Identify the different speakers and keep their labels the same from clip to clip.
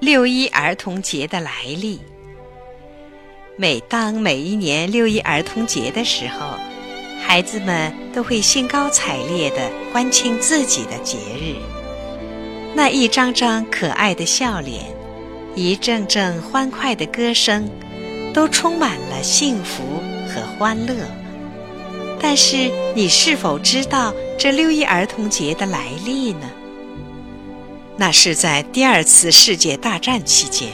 Speaker 1: 六一儿童节的来历。每当每一年六一儿童节的时候，孩子们都会兴高采烈地欢庆自己的节日。那一张张可爱的笑脸，一阵阵欢快的歌声，都充满了幸福和欢乐。但是，你是否知道这六一儿童节的来历呢？那是在第二次世界大战期间，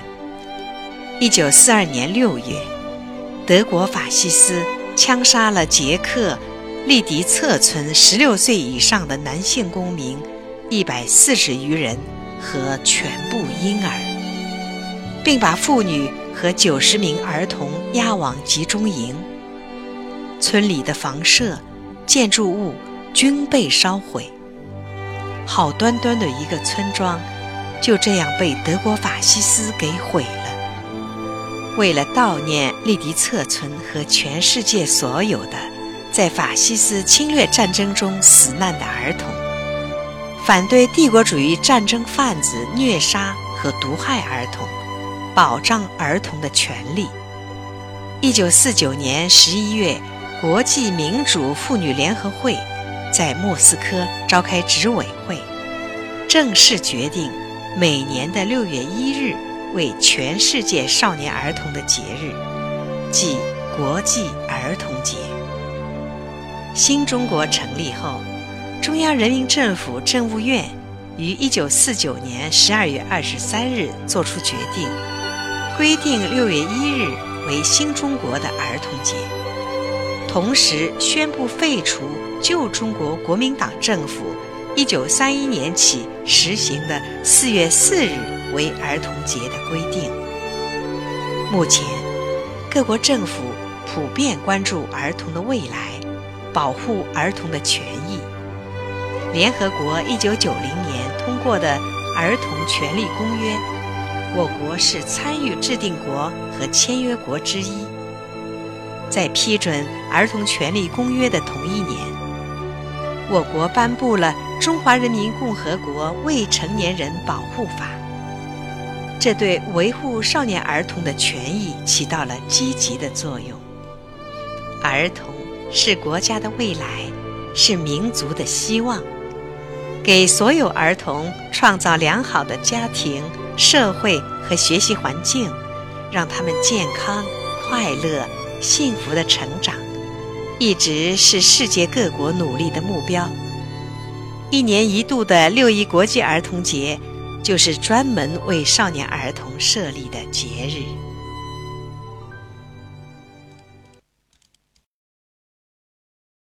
Speaker 1: 一九四二年六月，德国法西斯枪杀了捷克利迪策村十六岁以上的男性公民一百四十余人和全部婴儿，并把妇女和九十名儿童押往集中营。村里的房舍、建筑物均被烧毁。好端端的一个村庄，就这样被德国法西斯给毁了。为了悼念利迪策村和全世界所有的在法西斯侵略战争中死难的儿童，反对帝国主义战争贩子虐杀和毒害儿童，保障儿童的权利。一九四九年十一月，国际民主妇女联合会。在莫斯科召开执委会，正式决定每年的六月一日为全世界少年儿童的节日，即国际儿童节。新中国成立后，中央人民政府政务院于一九四九年十二月二十三日作出决定，规定六月一日为新中国的儿童节，同时宣布废除。旧中国国民党政府一九三一年起实行的四月四日为儿童节的规定。目前，各国政府普遍关注儿童的未来，保护儿童的权益。联合国一九九零年通过的《儿童权利公约》，我国是参与制定国和签约国之一。在批准《儿童权利公约》的同一年。我国颁布了《中华人民共和国未成年人保护法》，这对维护少年儿童的权益起到了积极的作用。儿童是国家的未来，是民族的希望。给所有儿童创造良好的家庭、社会和学习环境，让他们健康、快乐、幸福的成长。一直是世界各国努力的目标。一年一度的六一国际儿童节，就是专门为少年儿童设立的节日。